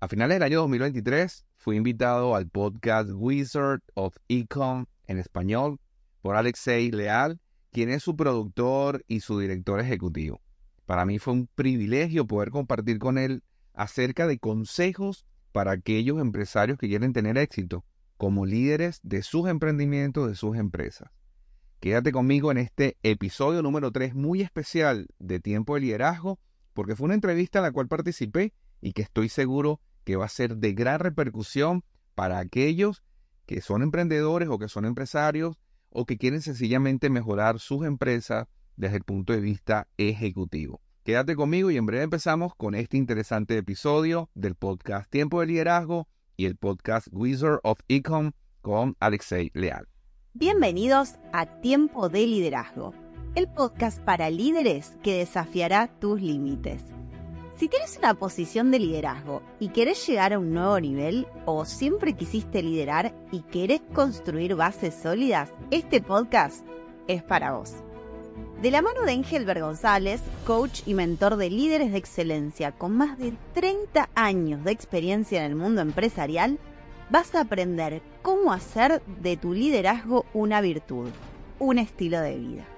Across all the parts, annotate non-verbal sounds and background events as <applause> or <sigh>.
A finales del año 2023 fui invitado al podcast Wizard of Econ en español por Alexei Leal, quien es su productor y su director ejecutivo. Para mí fue un privilegio poder compartir con él acerca de consejos para aquellos empresarios que quieren tener éxito como líderes de sus emprendimientos, de sus empresas. Quédate conmigo en este episodio número 3 muy especial de Tiempo de Liderazgo, porque fue una entrevista en la cual participé y que estoy seguro que va a ser de gran repercusión para aquellos que son emprendedores o que son empresarios o que quieren sencillamente mejorar sus empresas desde el punto de vista ejecutivo. Quédate conmigo y en breve empezamos con este interesante episodio del podcast Tiempo de Liderazgo y el podcast Wizard of Econ con Alexei Leal. Bienvenidos a Tiempo de Liderazgo, el podcast para líderes que desafiará tus límites. Si tienes una posición de liderazgo y querés llegar a un nuevo nivel o siempre quisiste liderar y querés construir bases sólidas, este podcast es para vos. De la mano de Engelbert González, coach y mentor de líderes de excelencia con más de 30 años de experiencia en el mundo empresarial, vas a aprender cómo hacer de tu liderazgo una virtud, un estilo de vida.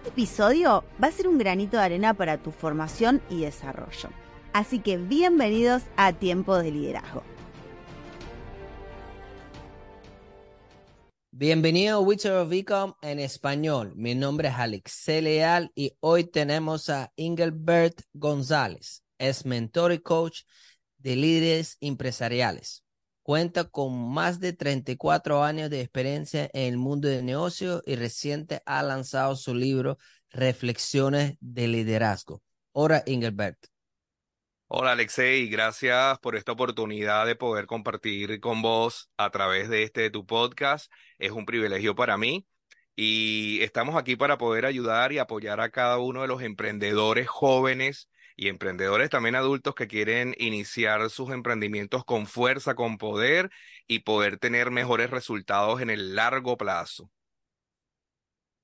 Este episodio va a ser un granito de arena para tu formación y desarrollo. Así que bienvenidos a Tiempo de Liderazgo. Bienvenido a Witcher of Ecom en español. Mi nombre es Alex Leal y hoy tenemos a Engelbert González. Es mentor y coach de líderes empresariales. Cuenta con más de 34 años de experiencia en el mundo del negocio y reciente ha lanzado su libro Reflexiones de Liderazgo. Hola, Engelbert. Hola, Alexei. Gracias por esta oportunidad de poder compartir con vos a través de este tu podcast. Es un privilegio para mí y estamos aquí para poder ayudar y apoyar a cada uno de los emprendedores jóvenes y emprendedores también adultos que quieren iniciar sus emprendimientos con fuerza, con poder y poder tener mejores resultados en el largo plazo.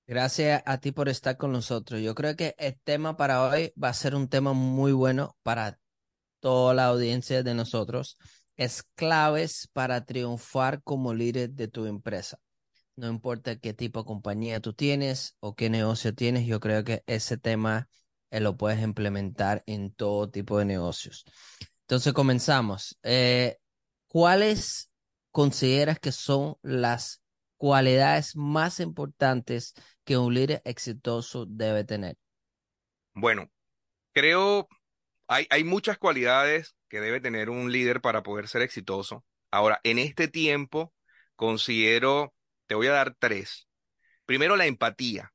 Gracias a ti por estar con nosotros. Yo creo que el tema para hoy va a ser un tema muy bueno para toda la audiencia de nosotros. Es claves para triunfar como líder de tu empresa. No importa qué tipo de compañía tú tienes o qué negocio tienes, yo creo que ese tema eh, lo puedes implementar en todo tipo de negocios. Entonces comenzamos. Eh, ¿Cuáles consideras que son las cualidades más importantes que un líder exitoso debe tener? Bueno, creo hay, hay muchas cualidades que debe tener un líder para poder ser exitoso. Ahora, en este tiempo, considero, te voy a dar tres. Primero, la empatía.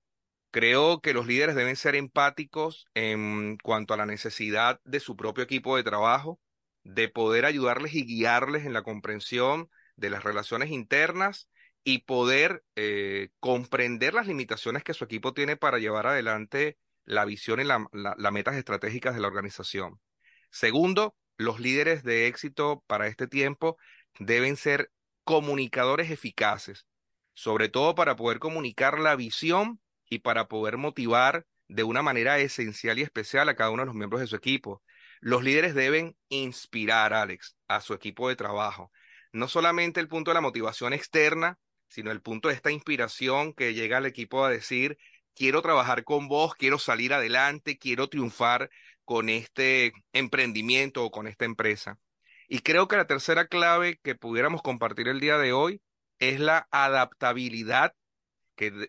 Creo que los líderes deben ser empáticos en cuanto a la necesidad de su propio equipo de trabajo, de poder ayudarles y guiarles en la comprensión de las relaciones internas y poder eh, comprender las limitaciones que su equipo tiene para llevar adelante la visión y las metas estratégicas de la organización. Segundo, los líderes de éxito para este tiempo deben ser comunicadores eficaces, sobre todo para poder comunicar la visión y para poder motivar de una manera esencial y especial a cada uno de los miembros de su equipo. Los líderes deben inspirar, Alex, a su equipo de trabajo. No solamente el punto de la motivación externa, sino el punto de esta inspiración que llega al equipo a decir, quiero trabajar con vos, quiero salir adelante, quiero triunfar con este emprendimiento o con esta empresa. Y creo que la tercera clave que pudiéramos compartir el día de hoy es la adaptabilidad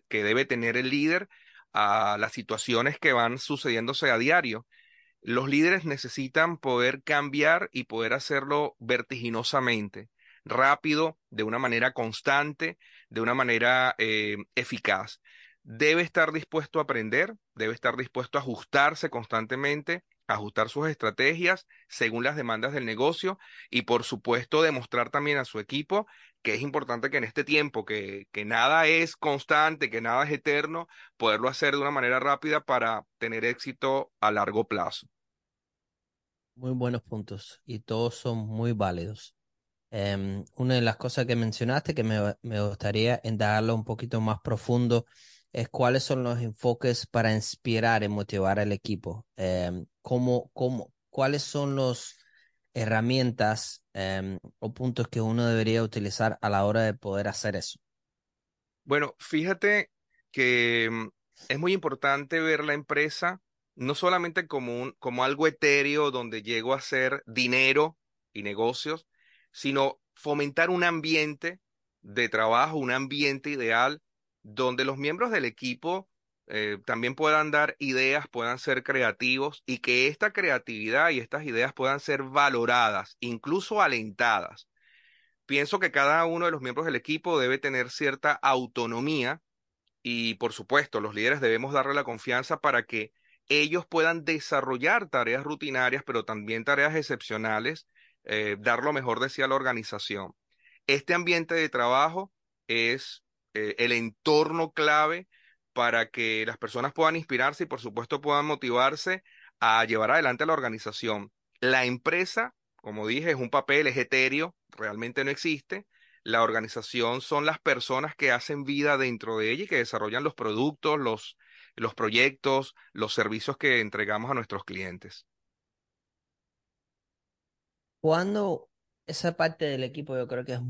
que, debe tener el líder a las situaciones que van sucediéndose a diario. Los líderes necesitan poder cambiar y poder hacerlo vertiginosamente, rápido, de una manera constante, de una manera eh, eficaz. Debe estar dispuesto a aprender, debe estar dispuesto a ajustarse constantemente, ajustar sus estrategias según las demandas del negocio y por supuesto demostrar también a su equipo que es importante que en este tiempo, que, que nada es constante, que nada es eterno, poderlo hacer de una manera rápida para tener éxito a largo plazo. Muy buenos puntos y todos son muy válidos. Em, una de las cosas que mencionaste que me, me gustaría indagarlo un poquito más profundo es cuáles son los enfoques para inspirar y motivar al equipo. Eh, cómo, cómo, ¿Cuáles son los herramientas em, o puntos que uno debería utilizar a la hora de poder hacer eso? Bueno, fíjate que mm, es muy importante ver la empresa no solamente como un, como algo etéreo donde llego a hacer dinero y negocios, sino fomentar un ambiente de trabajo, un ambiente ideal donde los miembros del equipo eh, también puedan dar ideas, puedan ser creativos y que esta creatividad y estas ideas puedan ser valoradas, incluso alentadas. Pienso que cada uno de los miembros del equipo debe tener cierta autonomía y, por supuesto, los líderes debemos darle la confianza para que ellos puedan desarrollar tareas rutinarias, pero también tareas excepcionales, eh, dar lo mejor de sí a la organización. Este ambiente de trabajo es eh, el entorno clave para que las personas puedan inspirarse y por supuesto puedan motivarse a llevar adelante la organización. La empresa, como dije, es un papel, es etéreo, realmente no existe. La organización son las personas que hacen vida dentro de ella y que desarrollan los productos, los, los proyectos, los servicios que entregamos a nuestros clientes. Cuando esa parte del equipo yo creo que es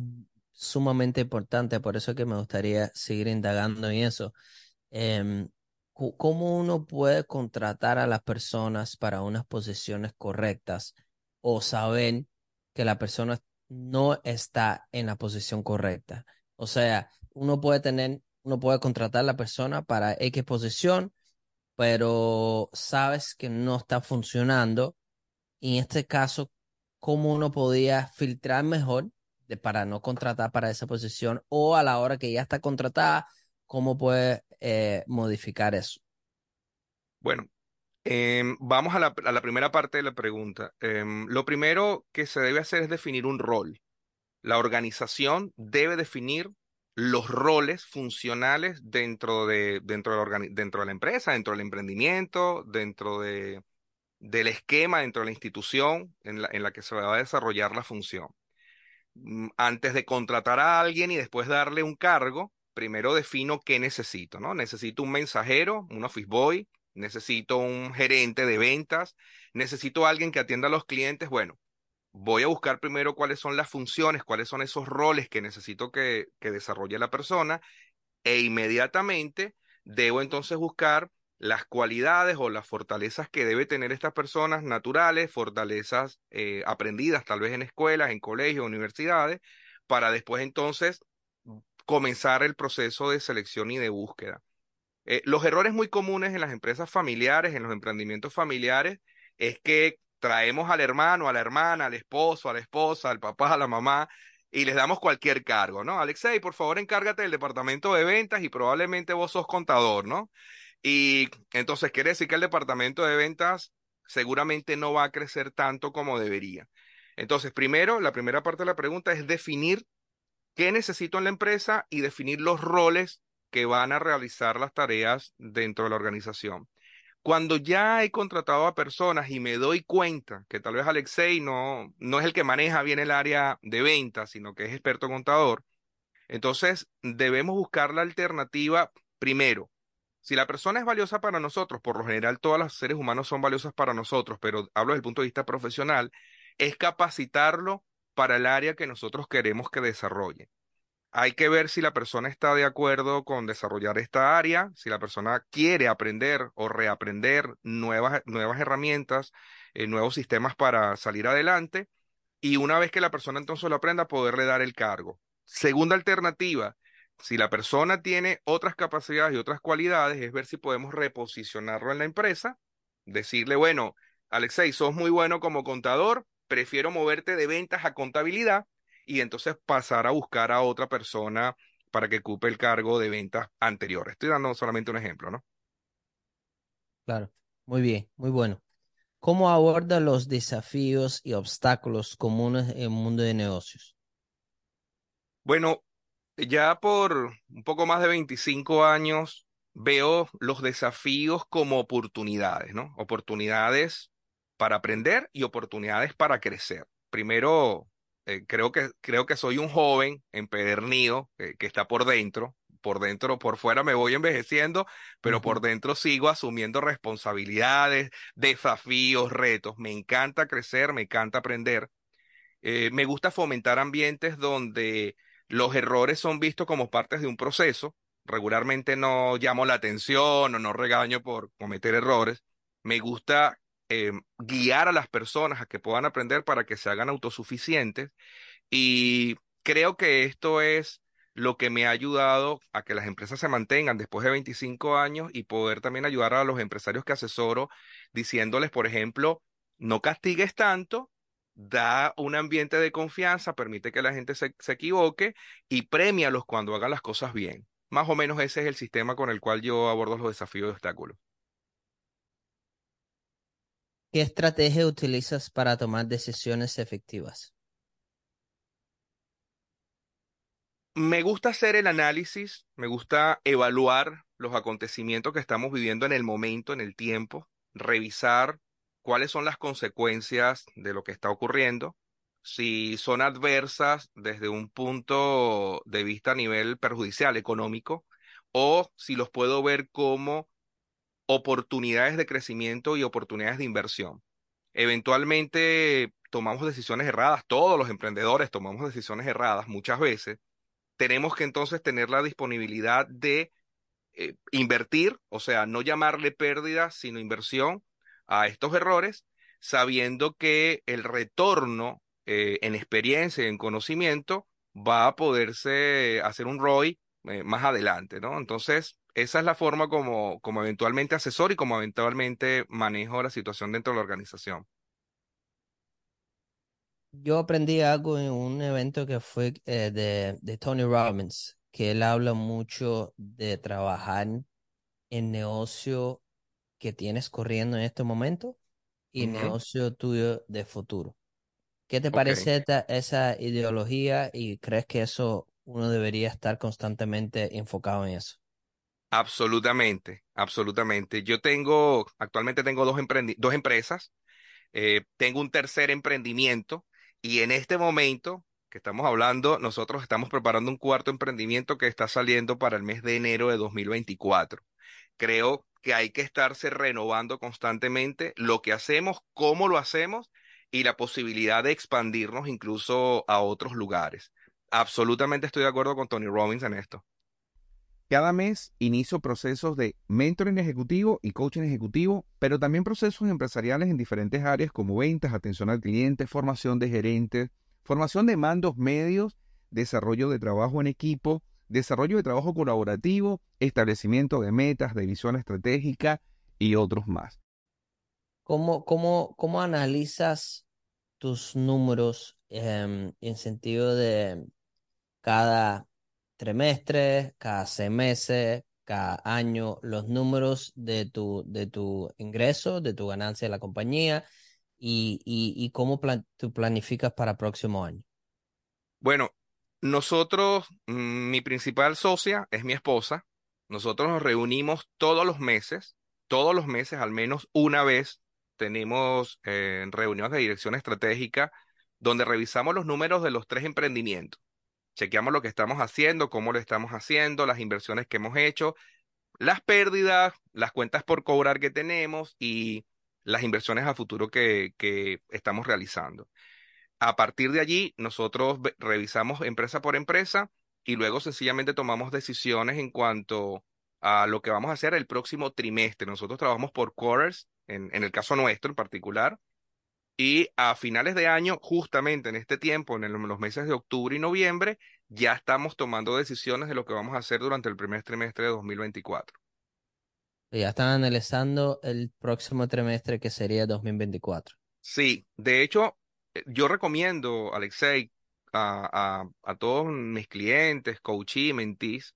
sumamente importante, por eso que me gustaría seguir indagando en eso. Em, ¿Cómo uno puede contratar a las personas para unas posiciones correctas o saber que la persona no está en la posición correcta? O sea, uno puede tener, uno puede contratar a la persona para X posición, pero sabes que no está funcionando. Y en este caso, ¿cómo uno podía filtrar mejor de, para no contratar para esa posición o a la hora que ya está contratada? ¿Cómo puede eh, modificar eso? Bueno, em, vamos a la, a la, primera parte de la pregunta. Em, lo primero que se debe hacer es definir un rol. La organización debe definir los roles funcionales dentro de, dentro de, la, dentro de la empresa, dentro del emprendimiento, dentro de, del esquema, dentro de la institución en la, en la que se va a desarrollar la función. Mm, antes de contratar a alguien y después darle un cargo, primero defino qué necesito, ¿no? Necesito un mensajero, un office boy, necesito un gerente de ventas, necesito alguien que atienda a los clientes. Bueno, voy a buscar primero cuáles son las funciones, cuáles son esos roles que necesito que, que desarrolle la persona e inmediatamente debo entonces buscar las cualidades o las fortalezas que debe tener estas personas naturales, fortalezas eh, aprendidas tal vez en escuelas, en colegios, universidades, para después entonces comenzar el proceso de selección y de búsqueda. Eh, los errores muy comunes en las empresas familiares, en los emprendimientos familiares, es que traemos al hermano, a la hermana, al esposo, a la esposa, al papá, a la mamá, y les damos cualquier cargo, ¿no? Alexei, por favor, encárgate del departamento de ventas y probablemente vos sos contador, ¿no? Y entonces quiere decir que el departamento de ventas seguramente no va a crecer tanto como debería. Entonces, primero, la primera parte de la pregunta es definir qué necesito en la empresa y definir los roles que van a realizar las tareas dentro de la organización. Cuando ya he contratado a personas y me doy cuenta que tal vez Alexei no, no es el que maneja bien el área de ventas, sino que es experto contador, entonces debemos buscar la alternativa primero. Si la persona es valiosa para nosotros, por lo general todos los seres humanos son valiosos para nosotros, pero hablo desde el punto de vista profesional, es capacitarlo para el área que nosotros queremos que desarrolle. Hay que ver si la persona está de acuerdo con desarrollar esta área, si la persona quiere aprender o reaprender nuevas, nuevas herramientas, eh, nuevos sistemas para salir adelante. Y una vez que la persona entonces lo aprenda, poderle dar el cargo. Segunda alternativa, si la persona tiene otras capacidades y otras cualidades, es ver si podemos reposicionarlo en la empresa, decirle, bueno, Alexei, sos muy bueno como contador, prefiero moverte de ventas a contabilidad y entonces pasar a buscar a otra persona para que ocupe el cargo de ventas anterior. Estoy dando solamente un ejemplo, ¿no? Claro, muy bien, muy bueno. ¿Cómo aborda los desafíos y obstáculos comunes en el mundo de negocios? Bueno, ya por un poco más de 25 años veo los desafíos como oportunidades, ¿no? Oportunidades para aprender y oportunidades para crecer. Primero, eh, creo, que, creo que soy un joven empedernido que está por dentro, por dentro, por fuera me voy envejeciendo, pero por dentro sigo asumiendo responsabilidades, desafíos, retos. Me encanta crecer, me encanta aprender. Eh, me gusta fomentar ambientes donde los errores son vistos como partes de un proceso. Regularmente no llamo la atención o no regaño por cometer errores. Me gusta eh, guiar a las personas a que puedan aprender para que se hagan autosuficientes. Y creo que esto es lo que me ha ayudado a que las empresas se mantengan después de 25 años y poder también ayudar a los empresarios que asesoro diciéndoles, por ejemplo, no castigues tanto, da un ambiente de confianza, permite que la gente se, se equivoque y premialos cuando hagan las cosas bien. Más o menos ese es el sistema con el cual yo abordo los desafíos de obstáculos. ¿Qué estrategia utilizas para tomar decisiones efectivas? Me gusta hacer el análisis, me gusta evaluar los acontecimientos que estamos viviendo en el momento, en el tiempo, revisar cuáles son las consecuencias de lo que está ocurriendo, si son adversas desde un punto de vista a nivel perjudicial económico, o si los puedo ver como oportunidades de crecimiento y oportunidades de inversión. Eventualmente tomamos decisiones erradas, todos los emprendedores tomamos decisiones erradas muchas veces. Tenemos que entonces tener la disponibilidad de eh, invertir, o sea, no llamarle pérdida, sino inversión a estos errores, sabiendo que el retorno eh, en experiencia y en conocimiento va a poderse hacer un ROI eh, más adelante, ¿no? Entonces, esa es la forma como, como eventualmente asesor y como eventualmente manejo la situación dentro de la organización. Yo aprendí algo en un evento que fue eh, de, de Tony Robbins, que él habla mucho de trabajar en negocio que tienes corriendo en este momento y negocio tuyo de futuro. ¿Qué te parece esa ideología y crees que eso uno debería estar constantemente enfocado en eso? Absolutamente, absolutamente. Yo tengo, actualmente tengo dos, dos empresas, eh, tengo un tercer emprendimiento y en este momento que estamos hablando, nosotros estamos preparando un cuarto emprendimiento que está saliendo para el mes de enero de 2024. Creo que hay que estarse renovando constantemente lo que hacemos, cómo lo hacemos y la posibilidad de expandirnos incluso a otros lugares. Absolutamente estoy de acuerdo con Tony Robbins en esto. Cada mes inicio procesos de mentoring ejecutivo y coaching ejecutivo, pero también procesos empresariales en diferentes áreas como ventas, atención al cliente, formación de gerentes, formación de mandos medios, desarrollo de trabajo en equipo, desarrollo de trabajo colaborativo, establecimiento de metas, de visión estratégica y otros más. ¿Cómo, cómo, cómo analizas tus números em, en sentido de cada trimestre, cada seis meses, cada año, los números de tu, de tu ingreso, de tu ganancia de la compañía y, y, cómo tú planificas para el próximo año? Bueno, nosotros, mm, mi principal socia es mi esposa. Nosotros nos reunimos todos los meses, todos los meses, al menos una vez, tenemos eh, reuniones de dirección estratégica donde revisamos los números de los tres emprendimientos chequeamos lo que estamos haciendo, cómo lo estamos haciendo, las inversiones que hemos hecho, las pérdidas, las cuentas por cobrar que tenemos y las inversiones a futuro que, que estamos realizando. A partir de allí, nosotros revisamos empresa por empresa y luego sencillamente tomamos decisiones en cuanto a lo que vamos a hacer el próximo trimestre. Nosotros trabajamos por quarters, en, en el caso nuestro en particular, y a finales de año, justamente en este tiempo, en los meses de octubre y noviembre, ya estamos tomando decisiones de lo que vamos a hacer durante el primer trimestre de 2024. Ya están analizando el próximo trimestre que sería 2024. Sí, de hecho, yo recomiendo, Alexei, a, a, todos mis clientes, coachí, mentís,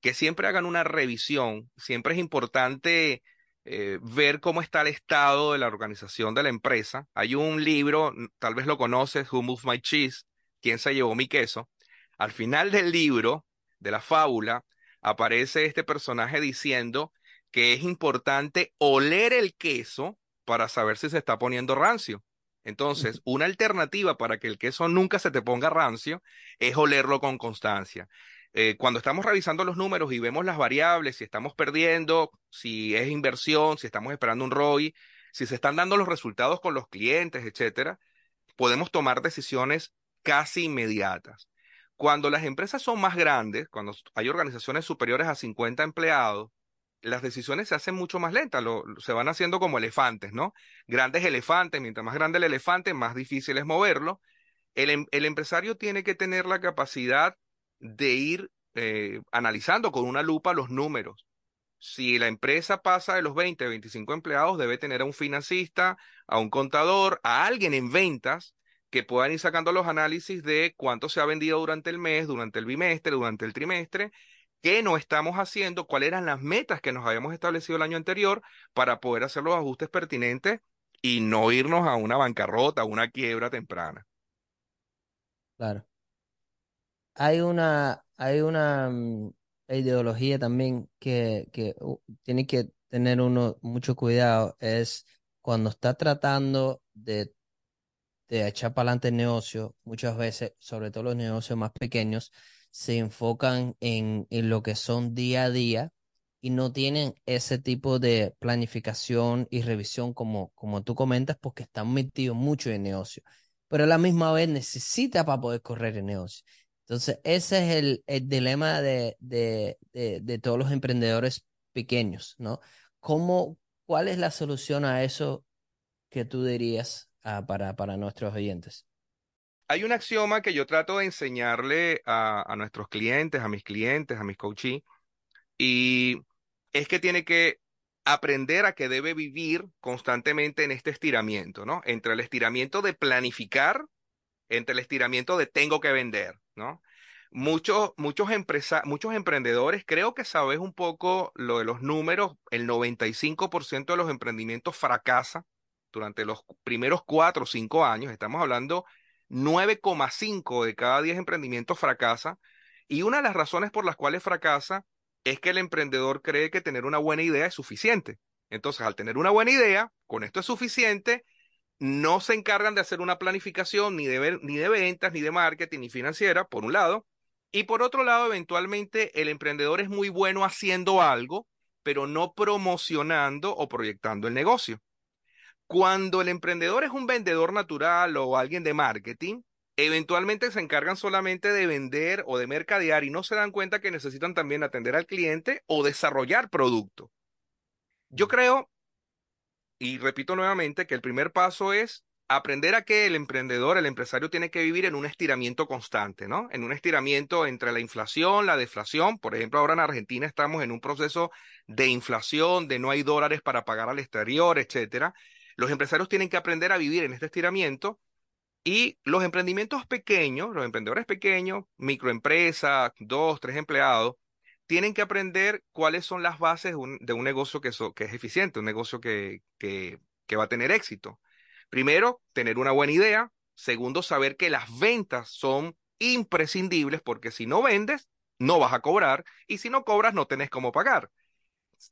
que siempre hagan una revisión. Siempre es importante eh, ver cómo está el estado de la organización de la empresa. Hay un libro, tal vez lo conoces, Who Moved My Cheese, ¿Quién se llevó mi queso? Al final del libro, de la fábula, aparece este personaje diciendo que es importante oler el queso para saber si se está poniendo rancio. Entonces, una alternativa para que el queso nunca se te ponga rancio es olerlo con constancia. eh, cuando estamos revisando los números y vemos las variables, si estamos perdiendo, si es inversión, si estamos esperando un ROI, si se están dando los resultados con los clientes, etcétera, podemos tomar decisiones casi inmediatas. Cuando las empresas son más grandes, cuando hay organizaciones superiores a 50 empleados, las decisiones se hacen mucho más lentas, se van haciendo como elefantes, ¿no? Grandes elefantes, mientras más grande el elefante, más difícil es moverlo. El, em, empresario tiene que tener la capacidad de ir eh, analizando con una lupa los números. Si la empresa pasa de los 20, 25 empleados, debe tener a un financista, a un contador, a alguien en ventas que puedan ir sacando los análisis de cuánto se ha vendido durante el mes, durante el bimestre, durante el trimestre, qué no estamos haciendo, cuáles eran las metas que nos habíamos establecido el año anterior para poder hacer los ajustes pertinentes y no irnos a una bancarrota, a una quiebra temprana. Claro. Hay una, hay una mm, ideología también que, que uh, tiene que tener uno mucho cuidado, es cuando está tratando de de echar para adelante el negocio, muchas veces, sobre todo los negocios más pequeños, se enfocan en, en lo que son día a día y no tienen ese tipo de planificación y revisión como, como tú comentas, porque están metidos mucho en negocio, pero a la misma vez necesita para poder correr el negocio. Entonces, ese es el, dilema de, de, de, todos los emprendedores pequeños, ¿no? ¿Cómo, ¿Cuál es la solución a eso que tú dirías para, para nuestros oyentes? Hay un axioma que yo trato de enseñarle a, nuestros clientes, a mis clientes, a mis coaches, y es que tiene que aprender a que debe vivir constantemente en este estiramiento, ¿no? Entre el estiramiento de planificar, entre el estiramiento de tengo que vender, ¿no? Muchos, muchos, empresa muchos emprendedores, creo que sabes un poco lo de los números, el 95% de los emprendimientos fracasa durante los primeros cuatro o cinco años, estamos hablando 9,5 de cada 10 emprendimientos fracasa. Y una de las razones por las cuales fracasa es que el emprendedor cree que tener una buena idea es suficiente. Entonces, al tener una buena idea, con esto es suficiente, no se encargan de hacer una planificación ni de, ni de ventas, ni de marketing, ni financiera, por un lado. Y por otro lado, eventualmente el emprendedor es muy bueno haciendo algo, pero no promocionando o proyectando el negocio. Cuando el emprendedor es un vendedor natural o alguien de marketing, eventualmente se encargan solamente de vender o de mercadear y no se dan cuenta que necesitan también atender al cliente o desarrollar producto. Yo creo, y repito nuevamente, que el primer paso es aprender a que el emprendedor, el empresario tiene que vivir en un estiramiento constante, ¿no? En un estiramiento entre la inflación, la deflación. Por ejemplo, ahora en Argentina estamos en un proceso de inflación, de no hay dólares para pagar al exterior, etcétera. Los empresarios tienen que aprender a vivir en este estiramiento y los emprendimientos pequeños, los emprendedores pequeños, microempresas, dos, tres empleados, tienen que aprender cuáles son las bases de un, negocio que, es eficiente, un negocio que, que va a tener éxito. Primero, tener una buena idea. Segundo, saber que las ventas son imprescindibles porque si no vendes, no vas a cobrar y si no cobras, no tenés cómo pagar.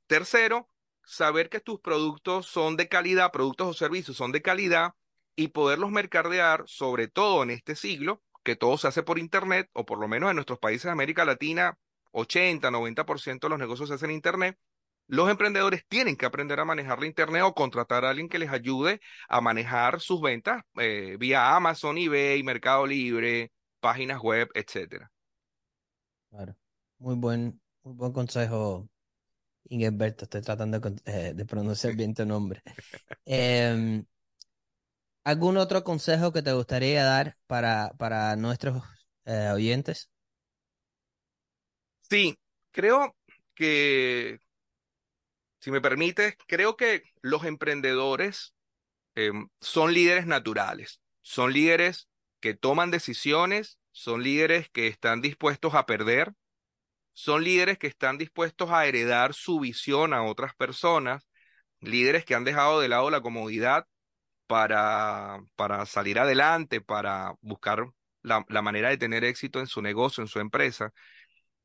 Tercero, saber que tus productos son de calidad, productos o servicios son de calidad y poderlos mercadear, sobre todo en este siglo, que todo se hace por Internet, o por lo menos en nuestros países de América Latina, 80, 90% de los negocios se hacen en Internet. Los emprendedores tienen que aprender a manejar la Internet o contratar a alguien que les ayude a manejar sus ventas eh, vía Amazon, eBay, Mercado Libre, páginas web, etcétera. Claro. Muy buen, muy buen consejo, Ingeberto, estoy tratando de, eh, pronunciar bien tu nombre. <laughs> Em, ¿Algún otro consejo que te gustaría dar para, para nuestros eh, oyentes? Sí, creo que, si me permites, creo que los emprendedores em, son líderes naturales, son líderes que toman decisiones, son líderes que están dispuestos a perder, son líderes que están dispuestos a heredar su visión a otras personas, líderes que han dejado de lado la comodidad para, para salir adelante, para buscar la, la manera de tener éxito en su negocio, en su empresa.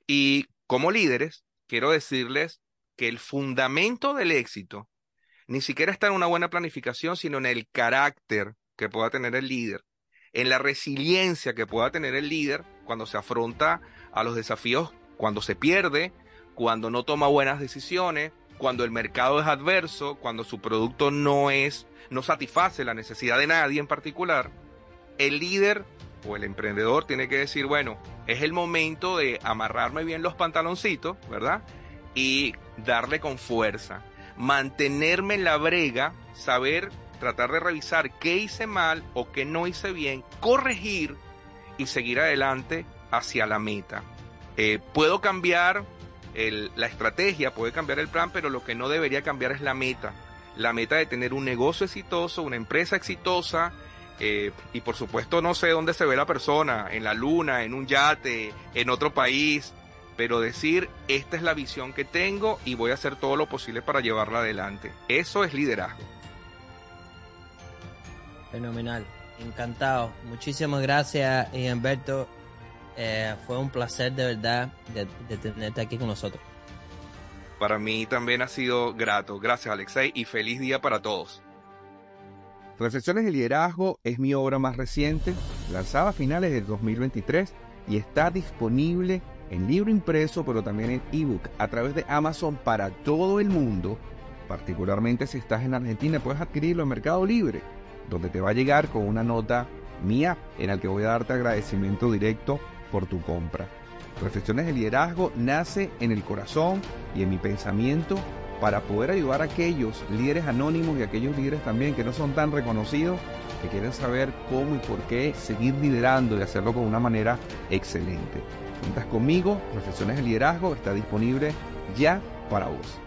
Y como líderes, quiero decirles que el fundamento del éxito ni siquiera está en una buena planificación, sino en el carácter que pueda tener el líder. en la resiliencia que pueda tener el líder cuando se afronta a los desafíos, cuando se pierde, cuando no toma buenas decisiones, cuando el mercado es adverso, cuando su producto no es, no satisface la necesidad de nadie en particular, el líder o el emprendedor tiene que decir, bueno, es el momento de amarrarme bien los pantaloncitos, ¿verdad? Y darle con fuerza, mantenerme en la brega, saber, tratar de revisar qué hice mal o qué no hice bien, corregir y seguir adelante hacia la meta. Eh, puedo cambiar la estrategia, puede cambiar el plan, pero lo que no debería cambiar es la meta. La meta de tener un negocio exitoso, una empresa exitosa, eh, y por supuesto no sé dónde se ve la persona, en la luna, en un yate, en otro país, pero decir, esta es la visión que tengo y voy a hacer todo lo posible para llevarla adelante. Eso es liderazgo. Fenomenal, encantado. Muchísimas gracias, Humberto. Eh, fue un placer de verdad de, tenerte aquí con nosotros. Para mí también ha sido grato. Gracias, Alexei, y feliz día para todos. Reflexiones de Liderazgo es mi obra más reciente, lanzada a finales del 2023 y está disponible en libro impreso, pero también en ebook a través de Amazon para todo el mundo. Particularmente si estás en Argentina, puedes adquirirlo en Mercado Libre, donde te va a llegar con una nota mía en la que voy a darte agradecimiento directo por tu compra. Reflexiones de liderazgo nace en el corazón y en mi pensamiento para poder ayudar a aquellos líderes anónimos y aquellos líderes también que no son tan reconocidos, que quieren saber cómo y por qué seguir liderando y hacerlo con una manera excelente. Cuentas conmigo, Reflexiones de Liderazgo está disponible ya para vos.